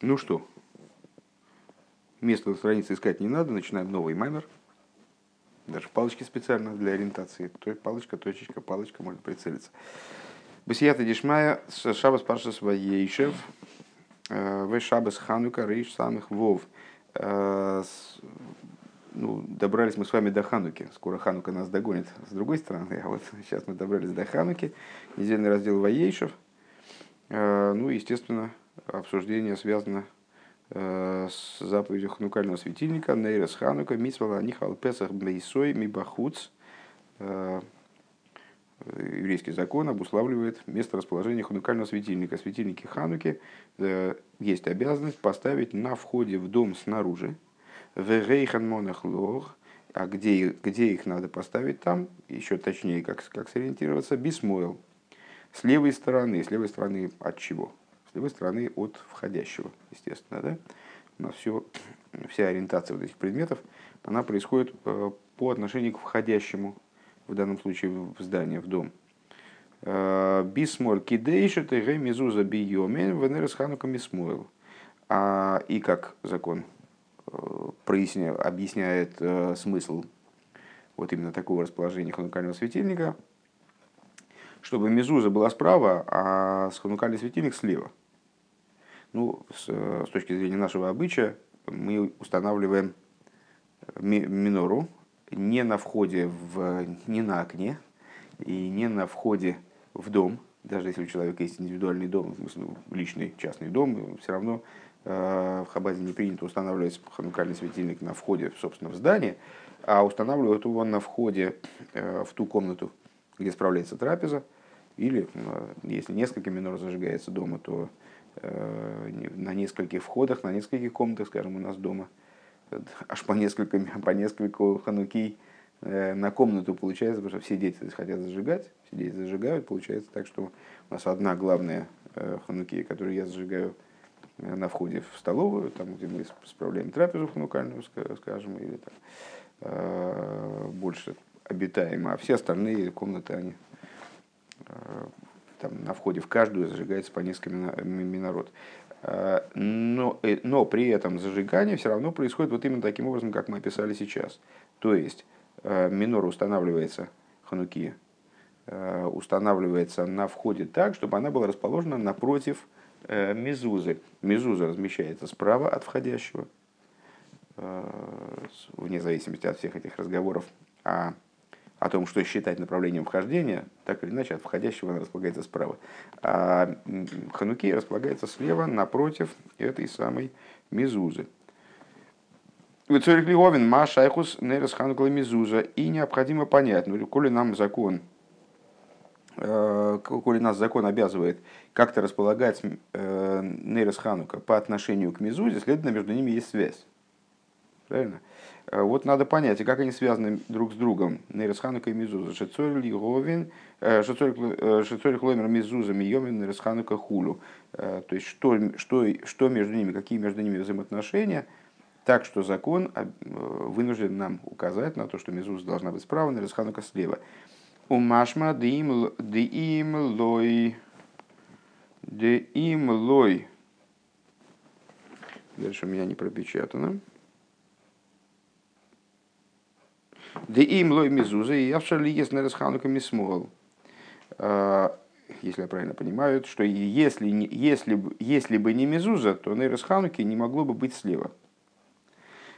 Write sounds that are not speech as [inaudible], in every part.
Ну что, место на странице искать не надо, начинаем новый маймер. Даже палочки специально для ориентации. То есть палочка, точечка, палочка, может прицелиться. Бесията Дишмая, Шабас Пашас Ваейшев, э, В Шабас Ханука, Рейш самых Вов. Э, ну, добрались мы с вами до Хануки. Скоро Ханука нас догонит с другой стороны. А вот [laughs] сейчас мы добрались до Хануки. Недельный раздел Ваейшев. Э, ну, естественно, обсуждение связано э, с заповедью ханукального светильника Нейрес Ханука Мисвала Нихал Песах Бейсой Мибахуц. Э, еврейский закон обуславливает место расположения ханукального светильника. Светильники Хануки э, есть обязанность поставить на входе в дом снаружи. В Рейхан Монахлох, а где, где их надо поставить там, еще точнее, как, как сориентироваться, Бисмойл. С левой стороны. С левой стороны от чего? С левой стороны от входящего, естественно. Да? У нас все, [clears throat] вся ориентация вот этих предметов, она происходит э, по отношению к входящему, в данном случае в здание, в дом. Э, Бисмоль кидейша тэгэ мизуза биомен венерес ханука. А, и как закон э, проясняет, объясняет смысл вот именно такого расположения ханукального светильника – чтобы мезуза была справа, а ханукальный светильник слева. Ну, с, с точки зрения нашего обычая, мы устанавливаем минору не на входе, в, не на окне и не на входе в дом, даже если у человека есть индивидуальный дом, ну, личный частный дом, все равно э, в Хабазе не принято устанавливать ханукальный светильник на входе, собственно, в здание, а устанавливают его на входе э, в ту комнату, где справляется трапеза, или если несколько минор зажигается дома, то э, на нескольких входах, на нескольких комнатах, скажем, у нас дома, аж по несколько, [laughs] по несколько ханукий э, на комнату получается, потому что все дети хотят зажигать, все дети зажигают, получается так, что у нас одна главная э, хануки, которую я зажигаю на входе в столовую, там, где мы справляем трапезу ханукальную, скажем, или там, больше обитаемо, а все остальные комнаты, они там, на входе в каждую зажигается по несколько минород. А, но, э, но при этом зажигание все равно происходит вот именно таким образом, как мы описали сейчас. То есть а, минор устанавливается, хануки а, устанавливается на входе так, чтобы она была расположена напротив э, мезузы. Мезуза размещается справа от входящего, вне зависимости от всех этих разговоров о о том, что считать направлением вхождения, так или иначе от входящего она располагается справа. А Хануки располагается слева, напротив этой самой мизузы. Вицорихлиовин ма шайхус нерес ханукла мизуза. И необходимо понять, ну, коли нам закон, э, коли нас закон обязывает как-то располагать э, нерес ханука по отношению к мизузе, следовательно, между ними есть связь. Правильно? Э, вот надо понять, как они связаны друг с другом. Нейресханука и Мизуза. Лиговин, э, э, Хломер Мизуза Миомин Нейресханука Хулу. То есть, что, что, что между ними, какие между ними взаимоотношения, так что закон вынужден нам указать на то, что Мизуза должна быть справа, Нейресханука слева. У Машма Диим Лой Диим Лой Дальше у меня не пропечатано. Да им лой мизуза и явшали есть на расханука мисмол. А, если я правильно понимаю, что если, если, если бы не мизуза, то Нейрос Хануки не могло бы быть слева.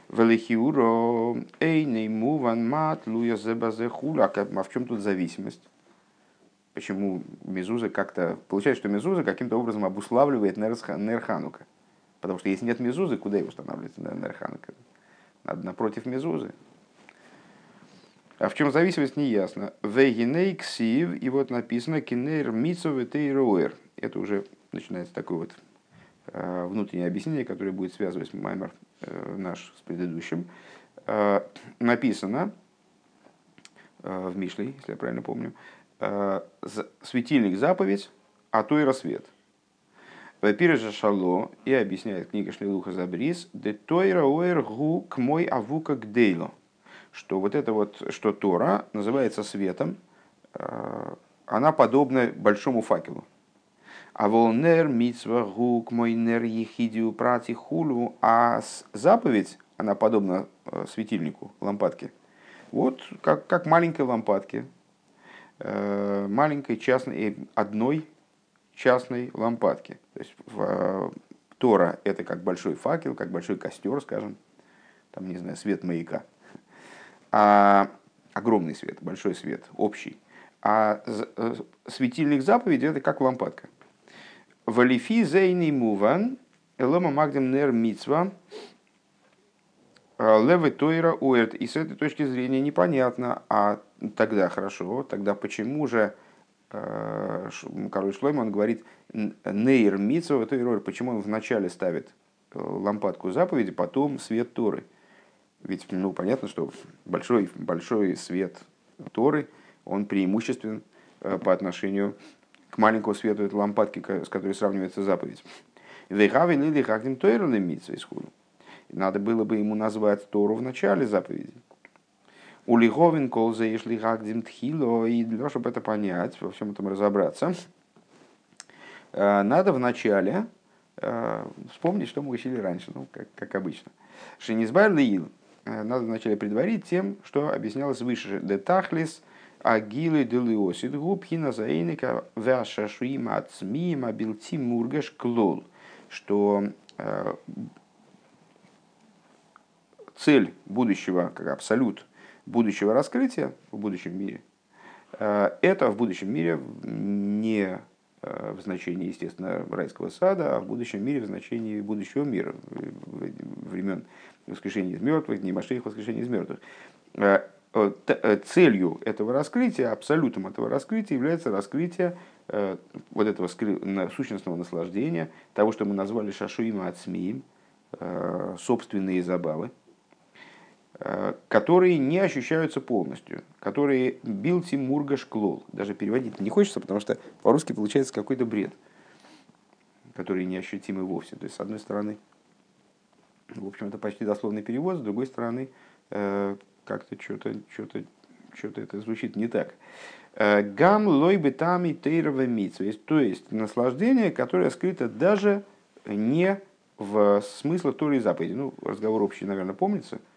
Велихиуро эйней муван мат луя зебазе хуля. А в чем тут зависимость? Почему Мезуза как-то... Получается, что Мезуза каким-то образом обуславливает Нерханука. Потому что если нет Мезузы, куда его устанавливается Нерханука? Надо напротив Мезузы. А в чем зависимость, не ясно. Вегиней ксив, и вот написано кинейр митсов тейроэр. Это уже начинается такое вот э, внутреннее объяснение, которое будет связывать маймер э, наш с предыдущим. Э, написано в Мишле, если я правильно помню, светильник заповедь, а то и рассвет. Вапиржа шало и объясняет книга Шлилуха Забрис, де тойра оэр гу к мой авука гдейло что вот это вот, что Тора называется светом, э, она подобна большому факелу. А волнер митсва гук мой нер ехидиу прати хулу. А заповедь, она подобна э, светильнику, лампадке. Вот как, как маленькой лампадке, э, маленькой частной, одной частной лампадки. То есть в, Тора – это как большой факел, как большой костер, скажем, там, не знаю, свет маяка. А, огромный свет, большой свет, общий. А светильник заповеди – это как лампадка. Валифи зейни муван, элома магдем нер митсва, левы тойра уэрт. И с этой точки зрения непонятно, а тогда хорошо, тогда почему же Э, король Шлойма, он говорит, нейр митсва, почему он вначале ставит э, лампадку заповеди, потом свет Торы. Ведь, ну, понятно, что большой, большой свет Торы, он преимуществен э, по отношению к маленькому свету этой лампадки, с которой сравнивается заповедь. Надо было бы ему назвать Тору в начале заповеди. У Лиговин колза и шлихагдим тхило, и для того, чтобы это понять, во всем этом разобраться, э, надо вначале э, вспомнить, что мы учили раньше, ну, как, как обычно. Шинизбайр лиил надо вначале предварить тем, что объяснялось выше. Детахлис агилы делиосид губхина заиника вяшашуим ацмиим абилти мургаш клол. Что цель будущего, как абсолют, будущего раскрытия в будущем мире, э, это в будущем мире не э, в значении, естественно, райского сада, а в будущем мире в значении будущего мира, времен воскрешения из мертвых, дней Машеих воскрешения из мертвых. Э, целью этого раскрытия, абсолютом этого раскрытия является раскрытие вот этого сущностного наслаждения, того, что мы назвали шашуима от собственные забавы, Э, которые не ощущаются полностью, которые билти мургаш клол. Даже переводить не хочется, потому что по-русски получается какой-то бред, который неощутимый вовсе. То есть, с одной стороны, в общем, это почти дословный перевод, с другой стороны, э, как-то что-то что-то что-то это звучит не так. Э, Гам лой бетами тейрова То есть наслаждение, которое скрыто даже не в смыслах Торы и заповеди. Ну, разговор общий, наверное, помнится –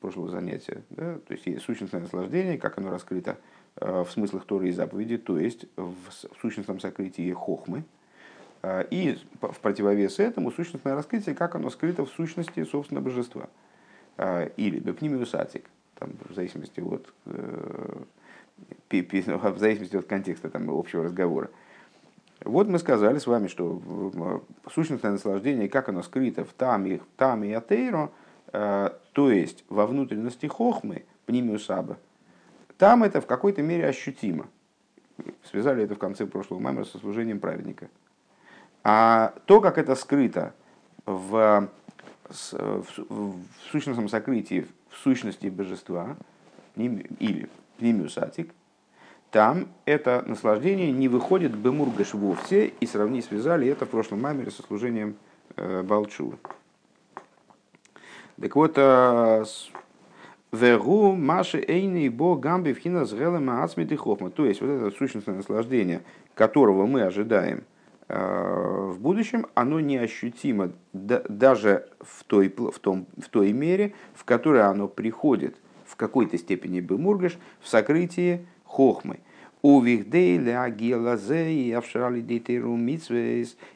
прошлого занятия. Да? То есть есть сущностное наслаждение, как оно раскрыто э, в смыслах Торы и заповеди, то есть в сущностном сокрытии хохмы. Э, и в противовес этому сущностное раскрытие, как оно скрыто в сущности собственного божества. Э, или бепнимиусатик, там, в зависимости от [laughs] в зависимости от контекста там, общего разговора. Вот мы сказали с вами, что сущностное наслаждение, как оно скрыто в таме, таме и атейро – то есть во внутренности хохмы, пнимиусаба, там это в какой-то мере ощутимо. Связали это в конце прошлого маймера со служением праведника. А то, как это скрыто в, в, в сущностном сокрытии, в сущности божества, или пнимиусатик, там это наслаждение не выходит бемургаш вовсе, и сравни связали это в прошлом маймере со служением э, Балчува. Так вот, э, Вегу Маши Эйни Бо Гамби Вхина Зрелема Ацмиты Хохма. То есть вот это сущностное наслаждение, которого мы ожидаем э, в будущем, оно неощутимо даже в той, в, том, в той мере, в которой оно приходит в какой-то степени Бемургаш в сокрытии Хохмы. У. И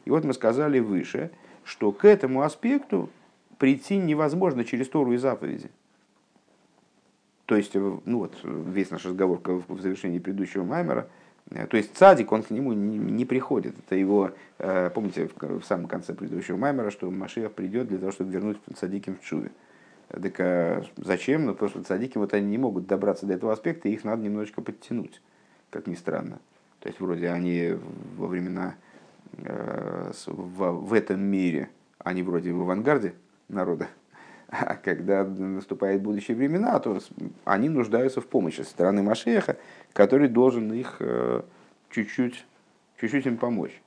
вот мы сказали выше, что к этому аспекту прийти невозможно через Тору и заповеди. То есть, ну вот, весь наш разговор в завершении предыдущего маймера, э, то есть цадик, он к нему не, приходит. Это его, э, помните, в самом конце предыдущего маймера, что Машиах придет для того, чтобы вернуть цадиким в чуве. Так а зачем? Ну, потому что цадики вот они не могут добраться до этого аспекта, и их надо немножечко подтянуть, как ни странно. То есть, вроде они во времена, в, в этом мире, они вроде в авангарде, народа. А когда наступают будущие времена, то они нуждаются в помощи со стороны Машеха, который должен их э, чуть-чуть, чуть-чуть им помочь.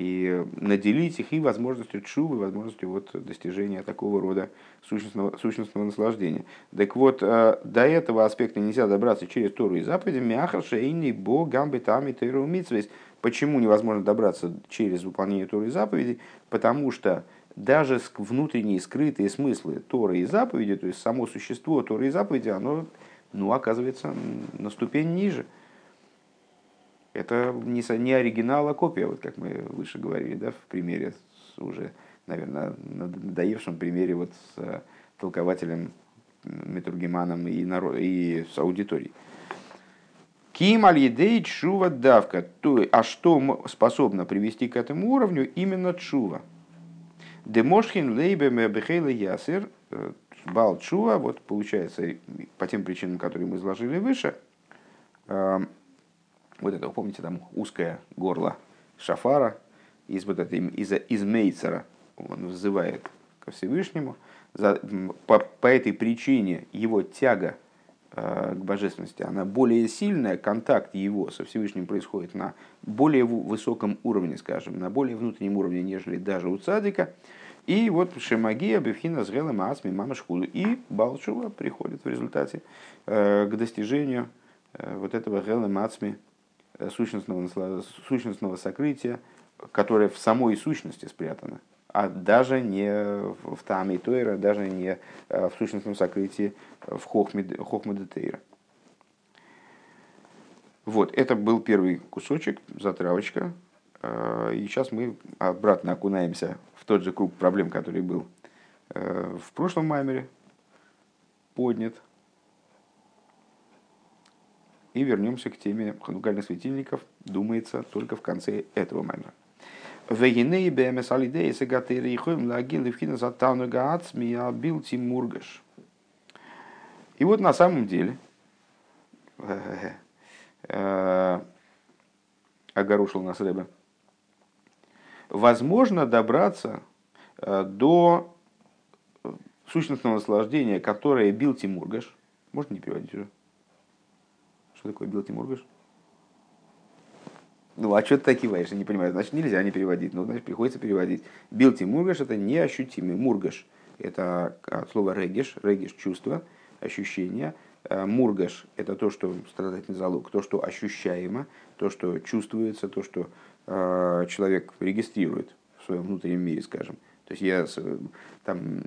и наделить их и возможностью чувы, возможностью вот достижения такого рода сущностного, сущностного наслаждения. Так вот, э, до этого аспекта нельзя добраться через Тору и заповеди. Мяхар шейни бо гамби тами тейру Почему невозможно добраться через выполнение Торы и заповедей? Потому что даже внутренние скрытые смыслы Торы и заповеди, то есть само существо Торы и заповеди, оно ну, оказывается на ступень ниже – это не, не оригинал, а копия, вот как мы выше говорили, да, в примере с уже, наверное, надоевшем примере вот с э, толкователем, метургиманом и, народ, и с аудиторией. Ким аль чува давка. А что способно привести к этому уровню? Именно чува. Демошхин лейбе мебехейла ясер. Э, бал чува, вот получается, по тем причинам, которые мы изложили выше, э, вот это, помните, там узкое горло шафара, из, вот этой, из, из Мейцера он взывает ко Всевышнему. За, по, по этой причине его тяга к божественности, она более сильная, контакт его со Всевышним происходит на более высоком уровне, скажем, на более внутреннем уровне, нежели даже у цадика. И вот Шемагия, Бевхина, Зрела, Маасми, Мама Шхуду. И Балчува приходит в результате э, к достижению э, вот этого Гела Мацми, Э, сущностного, сущностного сокрытия, которое в самой сущности спрятано, а даже не в Таме Тойра, даже не э, в сущностном сокрытии в Хохме Тейра. Вот, это был первый кусочек, затравочка. Э, и сейчас мы обратно окунаемся в тот же круг проблем, который был в прошлом маймере поднят – и вернемся к теме ханукальных светильников, думается, только в конце этого маймера. Вегиней сагатери ихоем лагил и вхина затауну гаацми абил тимургаш. И вот на самом деле, э, огорошил нас Рэбе, возможно добраться э, до сущностного наслаждения, которое бил Тимургаш. Можно не переводить уже? Что такое Билти Мургаш? Ну, а что ты так киваешь? Я не понимаю. Значит, нельзя не переводить. Ну, значит, приходится переводить. Билти Мургаш – это неощутимый. Мургаш – это от слова региш. Региш – чувство, ощущение. А мургаш – это то, что страдательный залог, то, что ощущаемо, то, что чувствуется, то, что э, человек регистрирует в своем внутреннем мире, скажем. То есть я там,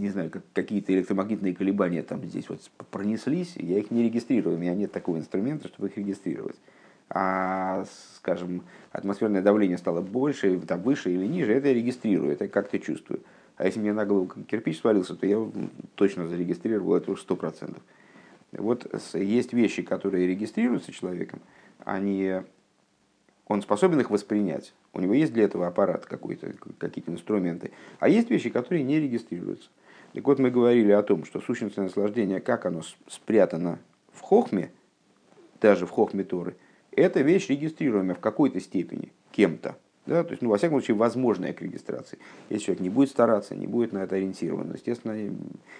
не знаю, как, какие-то электромагнитные колебания там здесь вот пронеслись, я их не регистрирую, у меня нет такого инструмента, чтобы их регистрировать. А, скажем, атмосферное давление стало больше, там, выше или ниже, это я регистрирую, это как-то чувствую. А если мне на голову кирпич свалился, то я точно зарегистрировал это уже сто процентов. Вот есть вещи, которые регистрируются человеком, они он способен их воспринять. У него есть для этого аппарат какой-то, какие-то инструменты. А есть вещи, которые не регистрируются. Так вот, мы говорили о том, что сущностное наслаждение, как оно спрятано в хохме, даже в хохме Торы, это вещь регистрируемая в какой-то степени кем-то. Да? То есть, ну, во всяком случае, возможная к регистрации. Если человек не будет стараться, не будет на это ориентирован, естественно,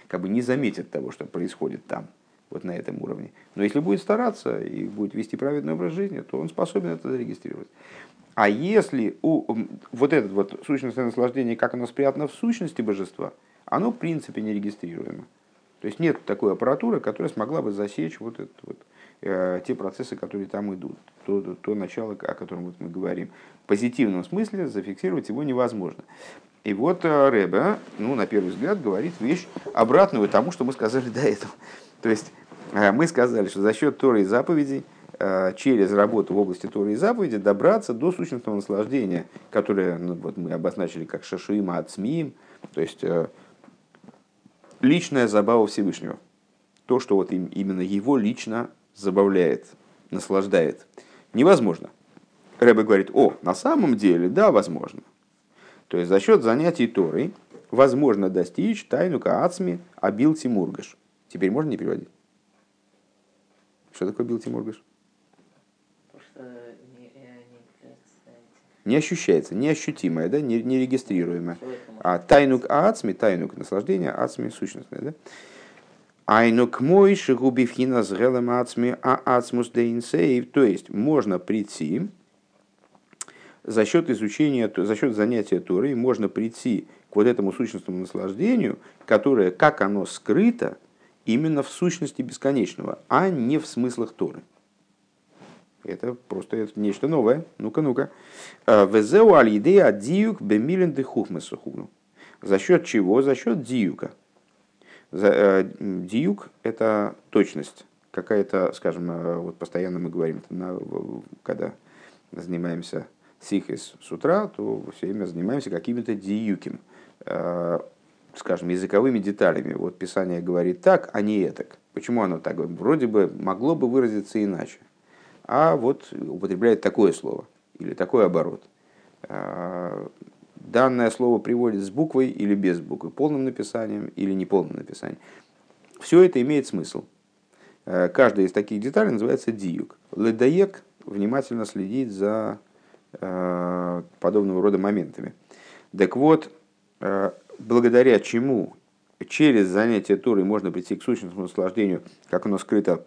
как бы не заметит того, что происходит там вот на этом уровне. Но если будет стараться и будет вести праведный образ жизни, то он способен это зарегистрировать. А если у, вот это вот сущностное наслаждение, как оно спрятано в сущности божества, оно в принципе не регистрируемо. То есть нет такой аппаратуры, которая смогла бы засечь вот, этот, вот те процессы, которые там идут, то, то, то начало, о котором вот мы говорим. В позитивном смысле зафиксировать его невозможно. И вот э, Рэбе, ну, на первый взгляд, говорит вещь обратную тому, что мы сказали до этого. То есть Э, мы сказали, что за счет Торы и заповедей, э, через работу в области Торы и заповедей добраться до сущностного наслаждения, которое ну, вот мы обозначили как шашуима ацмиим, то есть э, личная забава Всевышнего. То, что вот именно его лично забавляет, наслаждает. Невозможно. Рэбе говорит, о, на самом деле, да, возможно. То есть за счет занятий Торой возможно достичь тайну каацми абил тимургаш. Теперь можно не переводить? Что такое бил Тимургаш? Не ощущается, неощутимое, да, нерегистрируемое. А тайнук ацми, тайнук наслаждение, ацми сущностное, да? Айнук мой шигубивхина с гелем ацми, а ацмус дейнсейв. То есть можно прийти за счет изучения, за счет занятия Торой можно прийти к вот этому сущностному наслаждению, которое, как оно скрыто, именно в сущности бесконечного, а не в смыслах Торы. Это просто это нечто новое. Ну-ка, ну-ка. «Э, Везеу аль идея диюк бемилен де За счет чего? За счет диюка. Э, диюк – это точность. Какая-то, скажем, э, вот постоянно мы говорим, когда занимаемся сихис с утра, то все время занимаемся какими-то диюким, скажем, языковыми деталями. Вот Писание говорит так, а не так. Почему оно так? Вроде бы могло бы выразиться иначе а вот употребляет такое слово или такой оборот. Данное слово приводит с буквой или без буквы, полным написанием или неполным написанием. Все это имеет смысл. А, каждая из таких деталей называется диюк. Ледаек внимательно следит за а, подобного рода моментами. Так вот, благодаря чему через занятие Турой можно прийти к сущностному наслаждению, как оно скрыто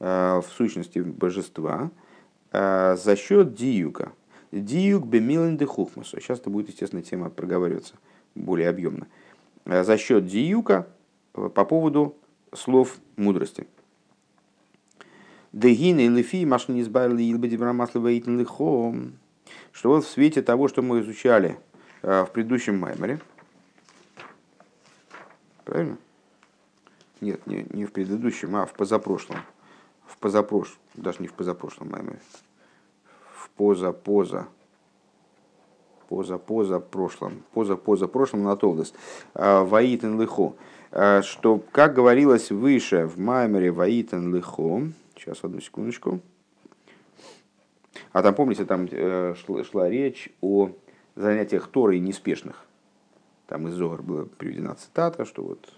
Э, в сущности божества э, за счет диюка. Диюк бемилен де хухмасу. Сейчас это будет, естественно, тема проговариваться более объемно. Э, за счет диюка по поводу слов мудрости. Дегин и лифи машни избавили илбади брамаслива лихо. Что вот в свете того, что мы изучали в предыдущем майморе, правильно? Нет, не, не в предыдущем, а в позапрошлом в позапрошлом, даже не в позапрошлом маме, в поза-поза, поза-поза прошлом, поза-поза прошлом на Толдес, Ваитен Лихо, а, что, как говорилось выше в Маймере Ваитен Лихо, сейчас одну секундочку, а там, помните, там э, шла, шла речь о занятиях Торой неспешных. Там из Зогар была приведена цитата, что вот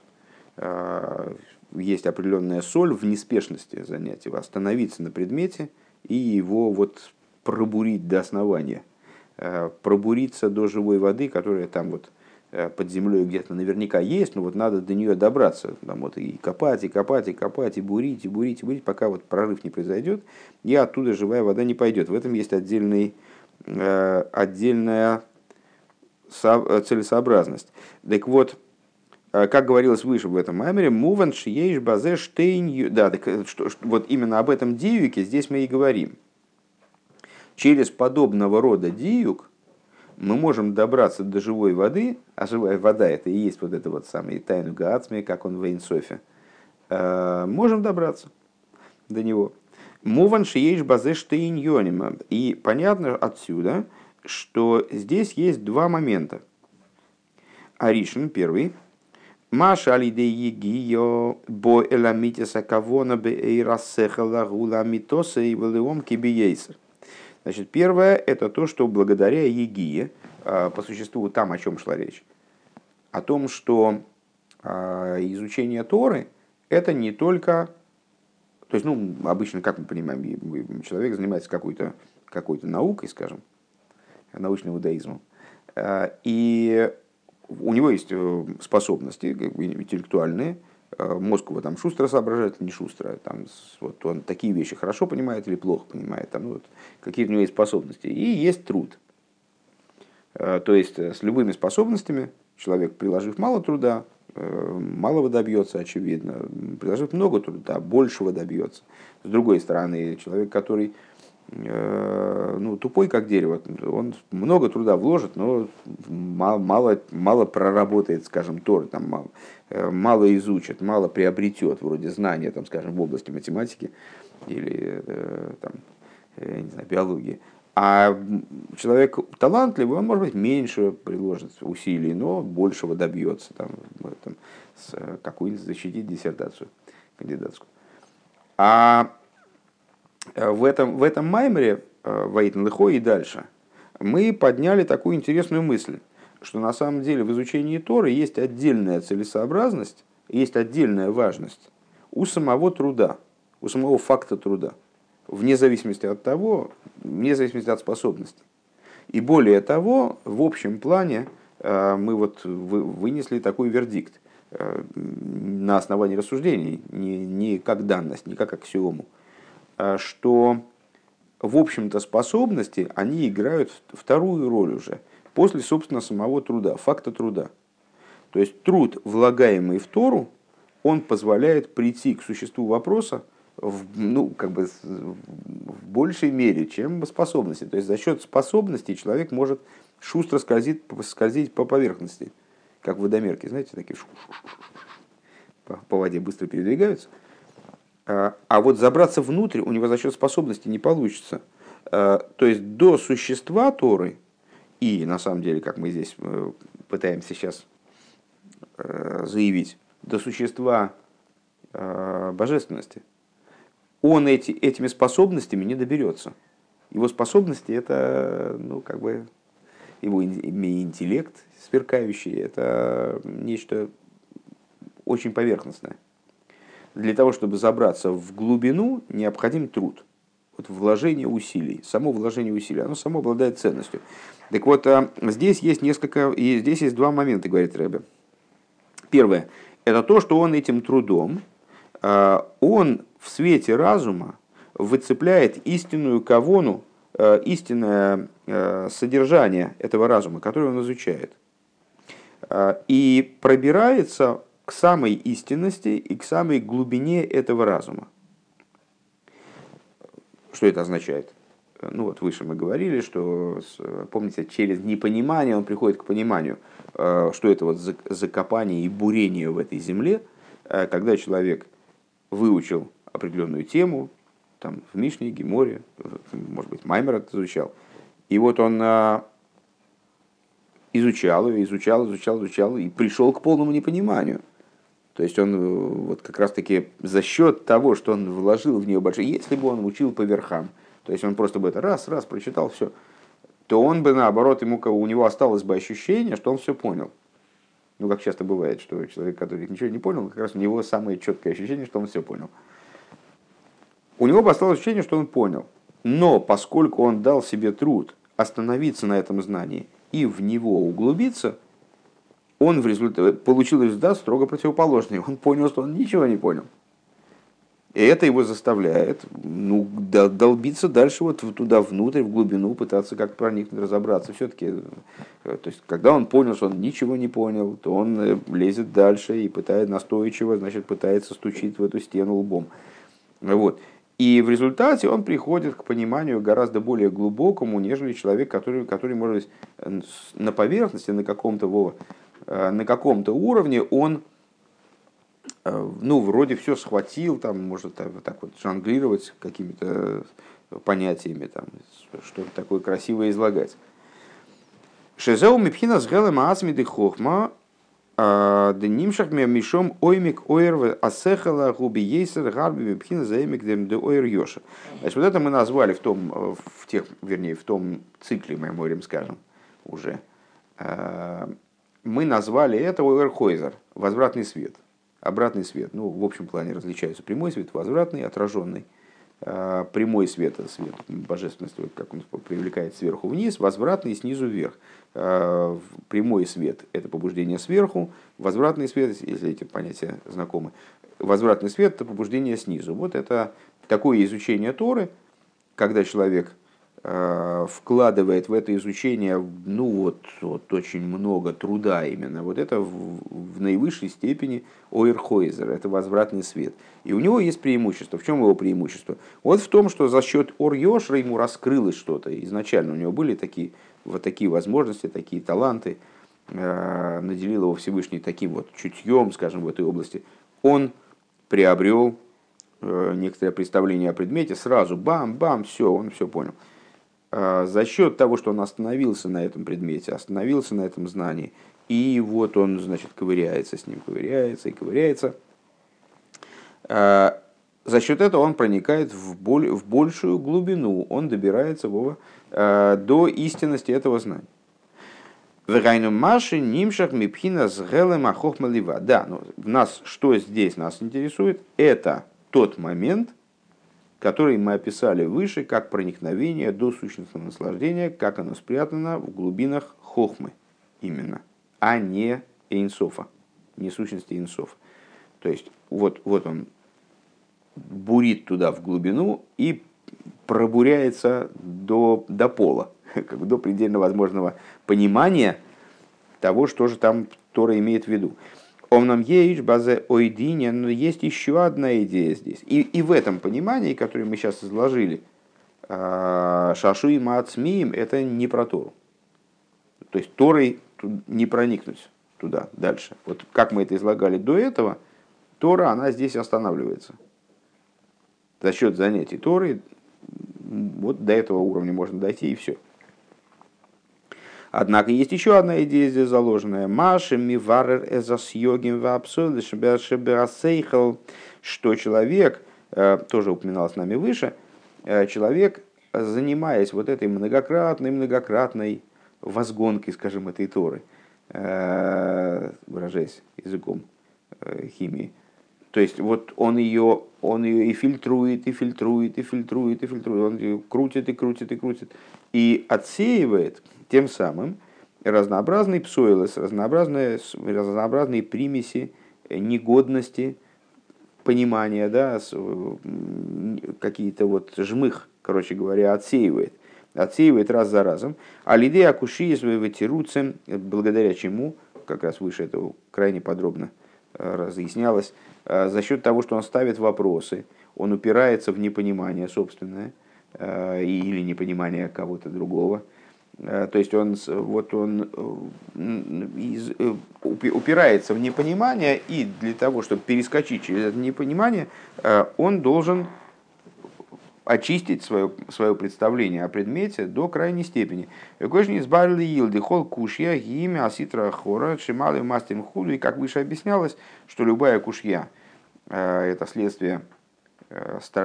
а, есть определенная соль в неспешности занятия, остановиться на предмете и его вот пробурить до основания, э, пробуриться до живой воды, которая там вот э, под землей где-то наверняка есть, но вот надо до нее добраться, там вот и копать, и копать, и копать, и бурить, и бурить, и бурить, пока вот прорыв не произойдет, и оттуда живая вода не пойдет. В этом есть отдельный, э, отдельная целесообразность. Так вот, как говорилось выше в этом маймере, муван шиеш базе штейн... Да, так, что, что, вот именно об этом диюке здесь мы и говорим. Через подобного рода диюк мы можем добраться до живой воды, а живая вода это и есть вот это вот самый тайну Гаацми, как он в Эйнсофе. Э, можем добраться до него. Муван шиеш базе штейн йонима. И понятно отсюда, что здесь есть два момента. Аришин, первый – Маша алиде егио бо эламитиса кавона бе эйрасехала гула митоса и валиом кибиейсер. Значит, первое – это то, что благодаря егие, а, по существу там, о чем шла речь, о том, что а, изучение Торы – это не только то есть, ну, обычно, как мы понимаем, человек занимается какой-то какой наукой, скажем, научным иудаизмом. А, и у него есть э, способности интеллектуальные, э, мозг его там шустро соображает, не шустро, там, вот он такие вещи хорошо понимает или плохо понимает, там, ну, вот, какие у него есть способности. И есть труд. Э, то есть с любыми способностями человек, приложив мало труда, малого добьется, очевидно. Приложив много труда, большего добьется. С другой стороны, человек, который Э, ну, тупой как дерево. Он много труда вложит, но мало, мало, мало проработает, скажем, Тор, там, мало, э, мало изучит, мало приобретет, вроде знания, там, скажем, в области математики или э, там, не знаю, биологии. А человек талантливый, он, может быть, меньше приложит усилий, но большего добьется, там, там, какую-нибудь защитить диссертацию кандидатскую. А Э, в этом, в этом маймере, э, Ваитн Лихо и дальше, мы подняли такую интересную мысль, что на самом деле в изучении Торы есть отдельная целесообразность, есть отдельная важность у самого труда, у самого факта труда, вне зависимости от того, вне зависимости от способностей. И более того, в общем плане э, мы вот вынесли такой вердикт на основании рассуждений, не, не как данность, не как аксиому – Э, что в общем-то, способности, они играют вторую роль уже, после, собственно, самого труда, факта труда. То есть труд, влагаемый в Тору, он позволяет прийти к существу вопроса в, ну, как бы в большей мере, чем способности. То есть за счет способностей человек может шустро скользить, скользить по поверхности, как водомерки, знаете, такие по, по воде быстро передвигаются. А, а вот забраться внутрь у него за счет способности не получится. А, то есть до существа Торы, и на самом деле, как мы здесь э, пытаемся сейчас э, заявить, до существа э, божественности, он эти, этими способностями не доберется. Его способности это, ну, как бы, его интеллект сверкающий, это нечто очень поверхностное для того, чтобы забраться в глубину, необходим труд. Вот вложение усилий, само вложение усилий, оно само обладает ценностью. Так вот, а, здесь есть несколько, и здесь есть два момента, говорит Рэбе. Первое, это то, что он этим трудом, а, он в свете разума выцепляет истинную кавону, а, истинное содержание этого разума, которое он изучает. И пробирается к самой истинности и к самой глубине этого разума. Что это означает? Ну вот выше мы говорили, что, помните, через непонимание он приходит к пониманию, э, что это вот закопание и бурение в этой земле, э, когда человек выучил определенную тему, там в Мишне, Геморе, может быть, Маймер изучал, и вот он э, изучал ее, изучал, изучал, изучал, и пришел к полному непониманию. То есть он э, вот как раз-таки за счет того, что он вложил в нее большое, если бы он учил по верхам, то есть он просто бы это раз, раз прочитал, все, то он бы наоборот, ему, у него осталось бы ощущение, что он все понял. Ну, как часто бывает, что человек, который ничего не понял, как раз у него самое четкое ощущение, что он все понял. У него бы осталось ощущение, что он понял. Но поскольку он дал себе труд остановиться на этом знании и в него углубиться – он в результате получил результат строго противоположный. Он понял, что он ничего не понял. И это его заставляет ну, долбиться дальше вот туда внутрь, в глубину, пытаться как-то проникнуть, разобраться. Все-таки, э, то есть, когда он понял, что он ничего не понял, то он э, лезет дальше и пытается настойчиво, значит, пытается стучить в эту стену лбом. Вот. И в результате он приходит к пониманию гораздо более глубокому, нежели человек, который, который может быть на поверхности, на каком-то Э, на каком-то уровне он э, ну, вроде все схватил, там, может так, так вот жонглировать какими-то понятиями, там, что-то такое красивое излагать. Шезеу мипхина с гелем асмиды хохма, а, денимшах мишом оймик ойр асехала губи ейсер гарби мипхина заэмик дем де ойр йоша. Значит, вот это мы назвали в том, э, в тех, вернее, в том цикле меморием, скажем, уже, мы назвали это Ойерхойзер, возвратный свет. Обратный свет. Ну, в общем плане различаются прямой свет, возвратный, отраженный. А, прямой свет – это свет божественности, как он привлекает сверху вниз, возвратный снизу вверх. А, прямой свет – это побуждение сверху, возвратный свет, если эти понятия знакомы, возвратный свет – это побуждение снизу. Вот это такое изучение Торы, когда человек вкладывает в это изучение ну вот, вот очень много труда именно. Вот это в, в наивысшей степени Ойрхойзер, это возвратный свет. И у него есть преимущество. В чем его преимущество? Вот в том, что за счет Ор-Йошра ему раскрылось что-то. Изначально у него были такие, вот такие возможности, такие таланты. Э, наделил его Всевышний таким вот чутьем, скажем, в этой области. Он приобрел э, некоторое представление о предмете, сразу бам-бам, все, он все понял. А, за счет того, что он остановился на этом предмете, остановился на этом знании, и вот он, значит, ковыряется с ним, ковыряется и ковыряется, а, за счет этого он проникает в, боль, в большую глубину, он добирается Вова, а, до истинности этого знания. Вегайну маши нимшах мипхина с гелем ахохмалива. Да, но нас, что здесь нас интересует, это тот момент, который мы описали выше, как проникновение до сущностного наслаждения, как оно спрятано в глубинах хохмы именно, а не эйнсофа, не сущности эйнсофа. То есть вот, вот он бурит туда в глубину и пробуряется до, до пола, [laughs] как до предельно возможного понимания того, что же там Тора имеет в виду. Омнам еич базе ойдиня, но есть еще одна идея здесь. И, и в этом понимании, которое мы сейчас изложили, а, шашу и маацмиим, это не про Тору. То есть Торой не проникнуть туда дальше. Вот как мы это излагали до этого, Тора, она здесь останавливается. За счет занятий Торы, вот до этого уровня можно дойти и все. Однако есть еще одна идея здесь заложенная. Маши миварер эзас йогим что человек, э, тоже упоминалось нами выше, э, человек, занимаясь вот этой многократной, многократной возгонкой, скажем, этой Торы, э, выражаясь языком химии, то есть вот он ее, он ее и фильтрует, и фильтрует, и фильтрует, и фильтрует, он ее крутит и крутит и крутит, и отсеивает тем самым разнообразные псойлес, разнообразные, разнообразные примеси негодности, понимания, да, какие-то вот жмых, короче говоря, отсеивает. Отсеивает раз за разом. А лиды акуши ветеруцем, благодаря чему, как раз выше этого крайне подробно э, разъяснялось, э, за счет того, что он ставит вопросы, он упирается в непонимание собственное э, или непонимание кого-то другого – Э, то есть он, вот он э, из, э, упирается в непонимание, и для того, чтобы перескочить через это непонимание, он должен очистить свое, свое представление о предмете до крайней степени. Кожни избавили Илды, хол кушья, гимя, аситра хора, шималы мастер худу. И как выше объяснялось, что любая кушья – это следствие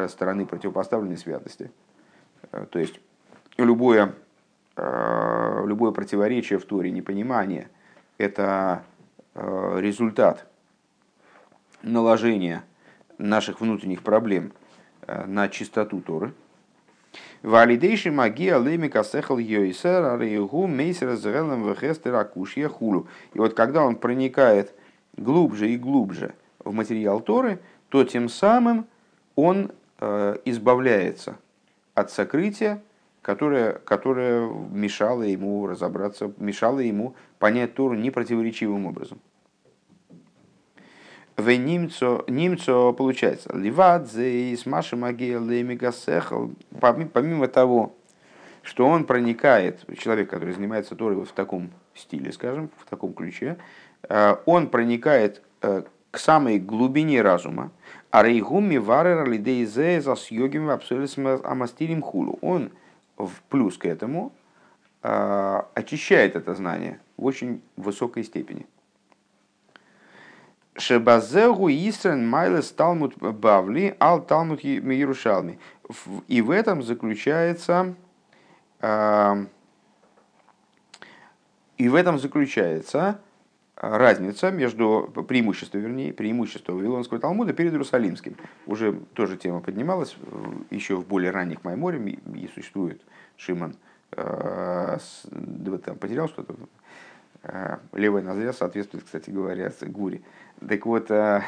стороны противопоставленной святости. То есть любое Э, любое противоречие в Торе, непонимание, это э, результат наложения наших внутренних проблем э, на чистоту Торы. Валидейши магия лемика сехал йойсер арейгу мейсер зрелем вехестер акушья хулу. И вот когда он проникает глубже и глубже в материал Торы, то тем самым он избавляется от сокрытия, которая, которая мешала ему разобраться, мешала ему понять Тору непротиворечивым образом. В немцо, немцо получается, ливадзе и смаши магия помимо того, что он проникает, человек, который занимается Торой в таком стиле, скажем, в таком ключе, э, он проникает э, к самой глубине разума, а рейгуми варер лидейзе за съогим абсолютно амастилим хулу. Он в плюс к этому а, очищает это знание в очень высокой степени. Шебазегу Исрен Майлес Талмуд Бавли Ал Талмуд Иерушалми. И в этом заключается а, и в этом заключается разница между преимуществом, вернее, преимущество Вавилонского Талмуда перед Иерусалимским. Уже тоже тема поднималась еще в более ранних Майморе, и существует Шиман, э, там потерял что-то, э, левая ноздря соответствует, кстати говоря, гури. Так вот, э,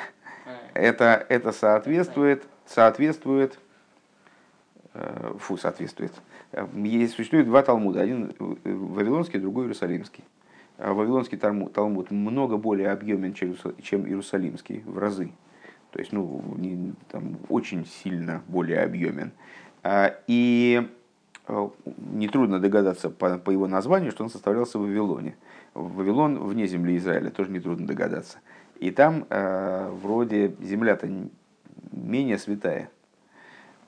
это, это соответствует, соответствует, фу, соответствует. Есть, существует два Талмуда, один вавилонский, другой иерусалимский. А Вавилонский Талмуд много более объемен, чем Иерусалимский, в разы. То есть, ну, не, там, очень сильно более объемен. А, и э, нетрудно догадаться по, по его названию, что он составлялся в Вавилоне. Вавилон вне земли Израиля, тоже нетрудно догадаться. И там э, вроде земля-то менее святая,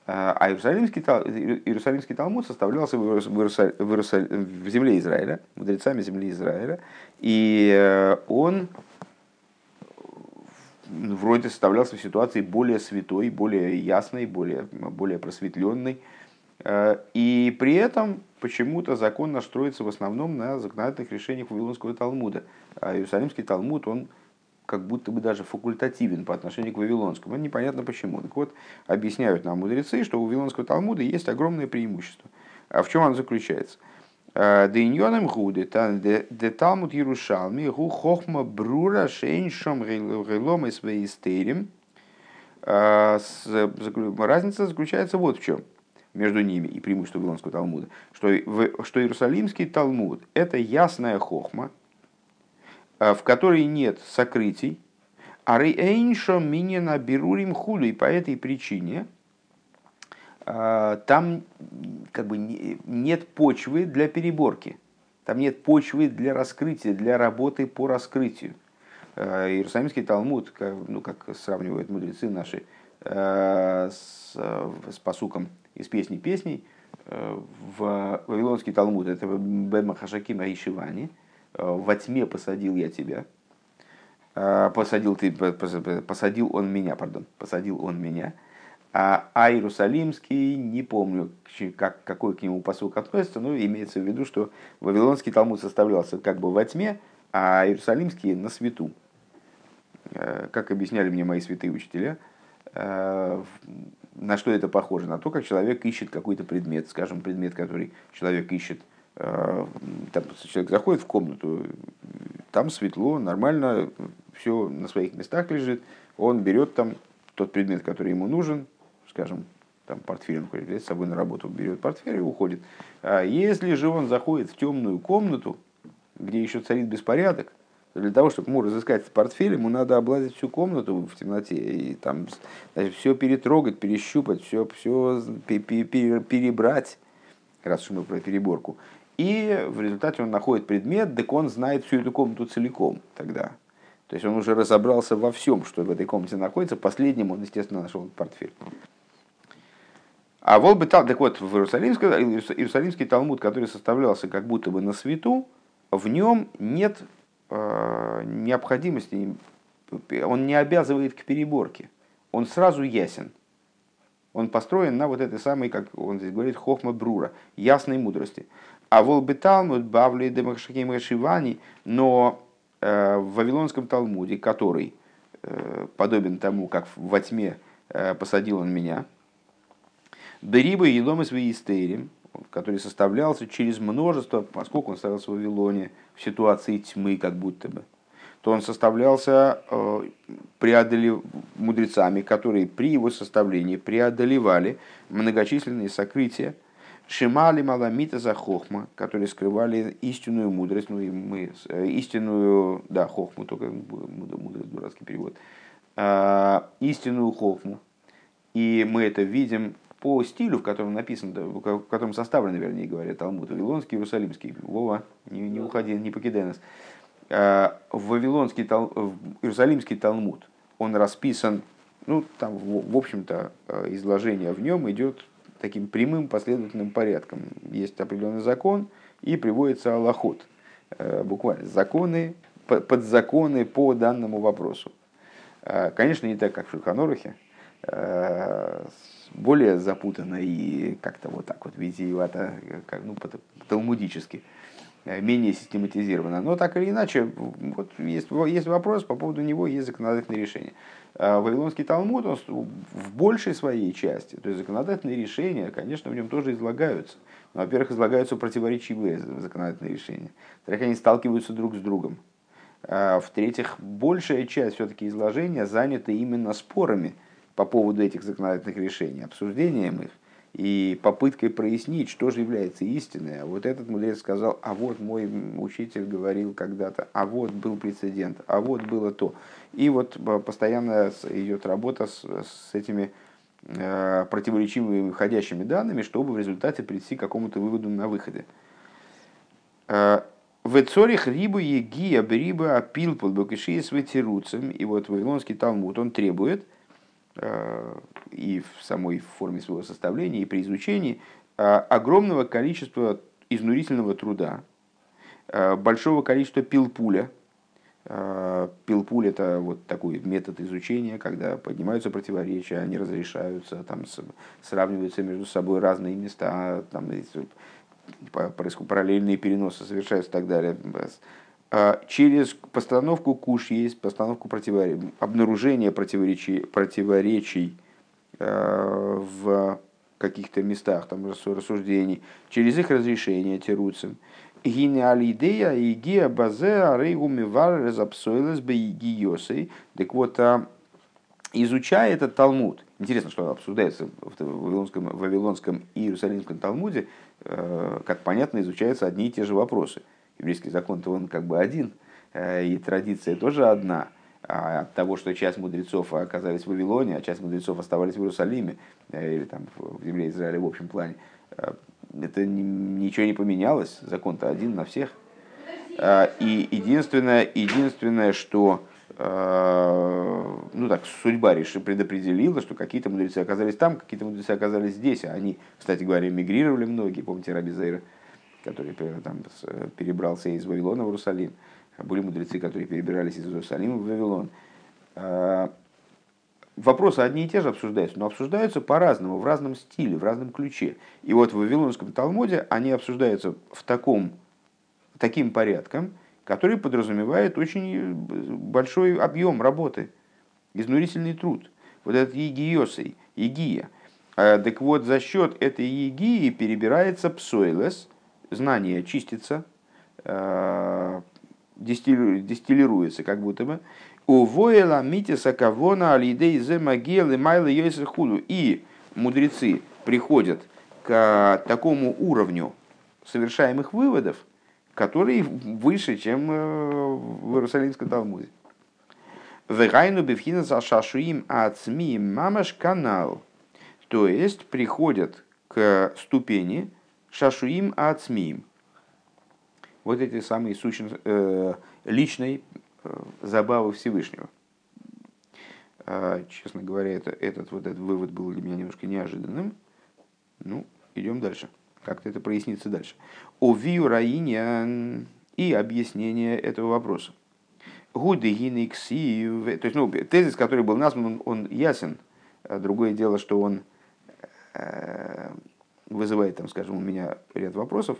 а Иерусалимский, Иерусалимский Талмуд составлялся в, Иерусаль, в, Иерусаль, в земле Израиля, мудрецами земли Израиля, и э, он вроде составлялся в ситуации более святой, более ясной, более, более просветленной. Э, и при этом почему-то закон наш строится в основном на законодательных решениях Вавилонского Талмуда. А Иерусалимский Талмуд, он как будто бы даже факультативен по отношению к Вавилонскому. Ну, непонятно почему. Так вот, объясняют нам мудрецы, что у Вавилонского Талмуда есть огромное преимущество. А в чем оно заключается? «А, Дейньоном гуды, де Талмуд Ярушалми, гу хохма брура шейншом гейлом и своей стерим. А, разница заключается вот в чем. между ними и преимущество Вавилонского Талмуда, что, что Иерусалимский Талмуд – это ясная хохма, в которой нет сокрытий, а рейншо минина берурим худу, и по этой причине там как бы нет почвы для переборки, там нет почвы для раскрытия, для работы по раскрытию. Иерусалимский Талмуд, ну, как сравнивают мудрецы наши, с, с посуком из песни песней, в Вавилонский Талмуд, это Бема Хашаким Аишивани, во тьме посадил я тебя, посадил, ты, посадил он меня, пардон, посадил он меня, а, а Иерусалимский, не помню, как, какой к нему посыл относится, но имеется в виду, что Вавилонский Талмуд составлялся как бы во тьме, а Иерусалимский на свету. Э, как объясняли мне мои святые учителя, э, на что это похоже? На то, как человек ищет какой-то предмет, скажем, предмет, который человек ищет. Там человек заходит в комнату, там светло, нормально, все на своих местах лежит, он берет там тот предмет, который ему нужен, скажем, там портфель он ходит, с собой на работу, берет портфель и уходит. А если же он заходит в темную комнату, где еще царит беспорядок, для того, чтобы ему разыскать портфель, ему надо облазить всю комнату в темноте и там значит, все перетрогать, перещупать, все, все перебрать, раз уж мы про переборку. И в результате он находит предмет, так он знает всю эту комнату целиком тогда. То есть он уже разобрался во всем, что в этой комнате находится. Последним он, естественно, нашел портфель. А Волбы так вот, в Иерусалимский, Иерусалимский Талмуд, который составлялся как будто бы на свету, в нем нет Э, необходимости, он не обязывает к переборке. Он сразу ясен. Он построен на вот этой самой, как он здесь говорит, хохма брура, ясной мудрости. А волбеталмуд бавли демахшаким решивани, но э, в Вавилонском Талмуде, который э, подобен тому, как во тьме посадил он меня, Бериба и из который составлялся через множество, поскольку он составлялся в Вавилоне, в ситуации тьмы как будто бы, то он составлялся э, преодолев... мудрецами, которые при его составлении преодолевали многочисленные сокрытия, Шимали Маламита за Хохма, которые скрывали истинную мудрость, ну и мы, э, истинную, да, Хохму, только мудрость, дурацкий перевод, э, истинную Хохму. И мы это видим по стилю, в котором написан, в котором составлен, вернее говоря, Талмуд, Вавилонский, Иерусалимский. Вова, не, не уходи, не покидай нас. А, в Вавилонский, Иерусалимский Талмуд, он расписан, ну, там, в, в общем-то, э, изложение в нем идет таким прямым последовательным порядком. Есть определенный закон, и приводится Аллахот. Э, буквально законы, подзаконы по данному вопросу. Э, конечно, не так, как в Шульханорухе, более запутанно и как-то вот так вот витиевато, как, ну, талмудически, э, менее систематизировано. Но так или иначе, вот есть, есть вопрос по поводу него, есть законодательное решение. А Вавилонский Талмуд он в большей своей части, то есть законодательные решения, конечно, в нем тоже излагаются. Но, во-первых, излагаются противоречивые законодательные решения. Во-вторых, они сталкиваются друг с другом. А в-третьих, большая часть все-таки изложения занята именно спорами – по поводу этих законодательных решений, обсуждением их и попыткой прояснить, что же является истиной. А вот этот мудрец сказал, а вот мой учитель говорил когда-то, а вот был прецедент, а вот было то. И вот постоянно идет работа с, с этими э, противоречивыми выходящими данными, чтобы в результате прийти к какому-то выводу на выходе. Э, в Цорих рибу егия бриба апил под бакиши с И вот Вавилонский Талмуд, он требует, Э, и в самой форме своего составления, и при изучении э, огромного количества изнурительного труда, э, большого количества пилпуля. Пилпуль – это вот такой метод изучения, когда поднимаются противоречия, они разрешаются, там сравниваются между собой разные места, там параллельные переносы совершаются и так далее. А, через постановку куш есть постановку противоречий, обнаружение противоречий, противоречий в каких-то местах там, рассуждений, через их разрешение тируцем. Гинеалидея и гия базе арейгу мивар резапсойлес бейгиосей. Так вот, а, изучая этот Талмуд, интересно, что обсуждается в Вавилонском, Вавилонском и Иерусалимском Талмуде, э, как понятно, изучаются одни и те же вопросы. Еврейский закон-то он как бы один, э, и традиция тоже одна. А от того, что часть мудрецов оказались в Вавилоне, а часть мудрецов оставались в Иерусалиме, э, или там в земле Израиля в общем плане, это ничего не поменялось, закон-то один на всех. И единственное, единственное что Э, ну так, судьба решила, предопределила, что какие-то мудрецы оказались там, какие-то мудрецы оказались здесь. А они, кстати говоря, мигрировали многие, помните Раби Зейра, который там, перебрался из Вавилона в Иерусалим. Были мудрецы, которые перебирались из Иерусалима в Вавилон. Э, вопросы одни и те же обсуждаются, но обсуждаются по-разному, в разном стиле, в разном ключе. И вот в Вавилонском Талмуде они обсуждаются в таком, таким порядком, который подразумевает очень э, большой объем работы, изнурительный труд. Вот этот егиосей, егия. А, так вот, за счет этой егии перебирается псойлес, знание чистится, а, дистиллируется как будто бы. У воела митиса кавона алидей зе магелы майлы худу. И мудрецы приходят к такому уровню совершаемых выводов, который выше, чем э, в Иерусалимском Талмуде. Вегайну бифхина за шашуим ацми мамаш канал. То есть приходят к ступени шашуим ацмиим. Вот эти самые сущности, э, личной э, забавы Всевышнего. Э, честно говоря, это, этот, вот этот вывод был для меня немножко неожиданным. Ну, идем дальше. Как-то это прояснится дальше. О виураине и объяснение этого вопроса. Гуды гинекси, то есть, ну, тезис, который был назван, он, он ясен. А другое дело, что он э, вызывает, там, скажем, у меня ряд вопросов,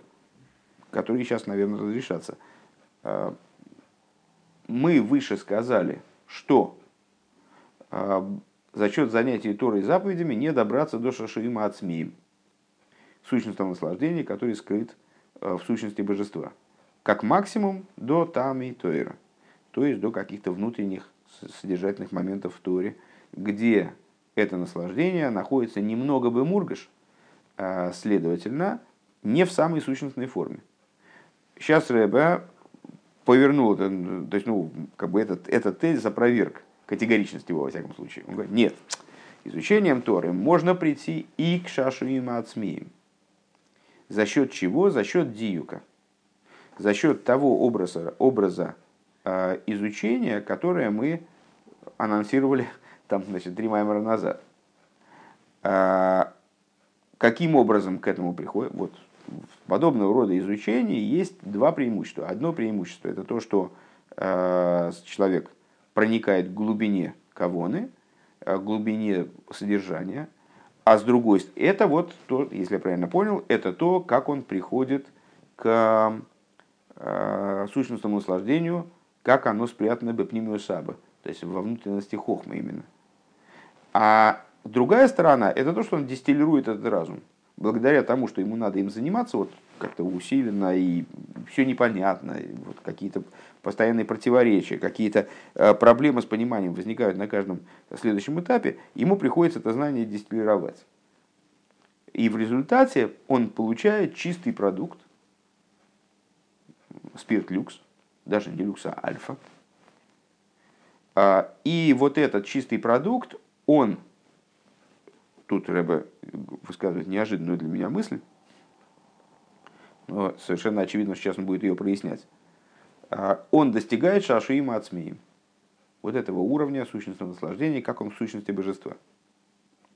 которые сейчас, наверное, разрешатся. Э, мы выше сказали, что э, за счет занятий Торой заповедями не добраться до Шашиима Ацмиим сущностном наслаждении, который скрыт э, в сущности божества. Как максимум до Тами Тойра, то есть до каких-то внутренних содержательных моментов в Торе, где это наслаждение находится немного бы мургаш, а, следовательно, не в самой сущностной форме. Сейчас Рэбе повернул, то есть, ну, как бы этот, этот тезис опроверг категоричность его, во всяком случае. Он говорит, нет, изучением Торы можно прийти и к шашу и ацмиим. За счет чего? За счет диюка. За счет того образа, образа э, изучения, которое мы анонсировали там, значит, три маймера назад. Каким образом к этому приходит? Вот, в подобного рода изучении есть два преимущества. Одно преимущество – это то, что э, человек проникает к глубине кавоны, к глубине содержания – а с другой стороны, это вот то, если я правильно понял, это то, как он приходит к э, сущностному наслаждению, как оно спрятано бы пнимию саба, то есть во внутренности хохма именно. А другая сторона, это то, что он дистиллирует этот разум. Благодаря тому, что ему надо им заниматься вот как-то усиленно и все непонятно, и вот какие-то постоянные противоречия, какие-то э, проблемы с пониманием возникают на каждом следующем этапе, ему приходится это знание дистиллировать. И в результате он получает чистый продукт, спирт люкс, даже не люкс, а альфа. А, и вот этот чистый продукт, он, тут Рэбе высказывает неожиданную для меня мысль, но совершенно очевидно, что сейчас он будет ее прояснять а, он достигает шашиима ацмиим. Вот этого уровня сущностного наслаждения, как он в сущности божества.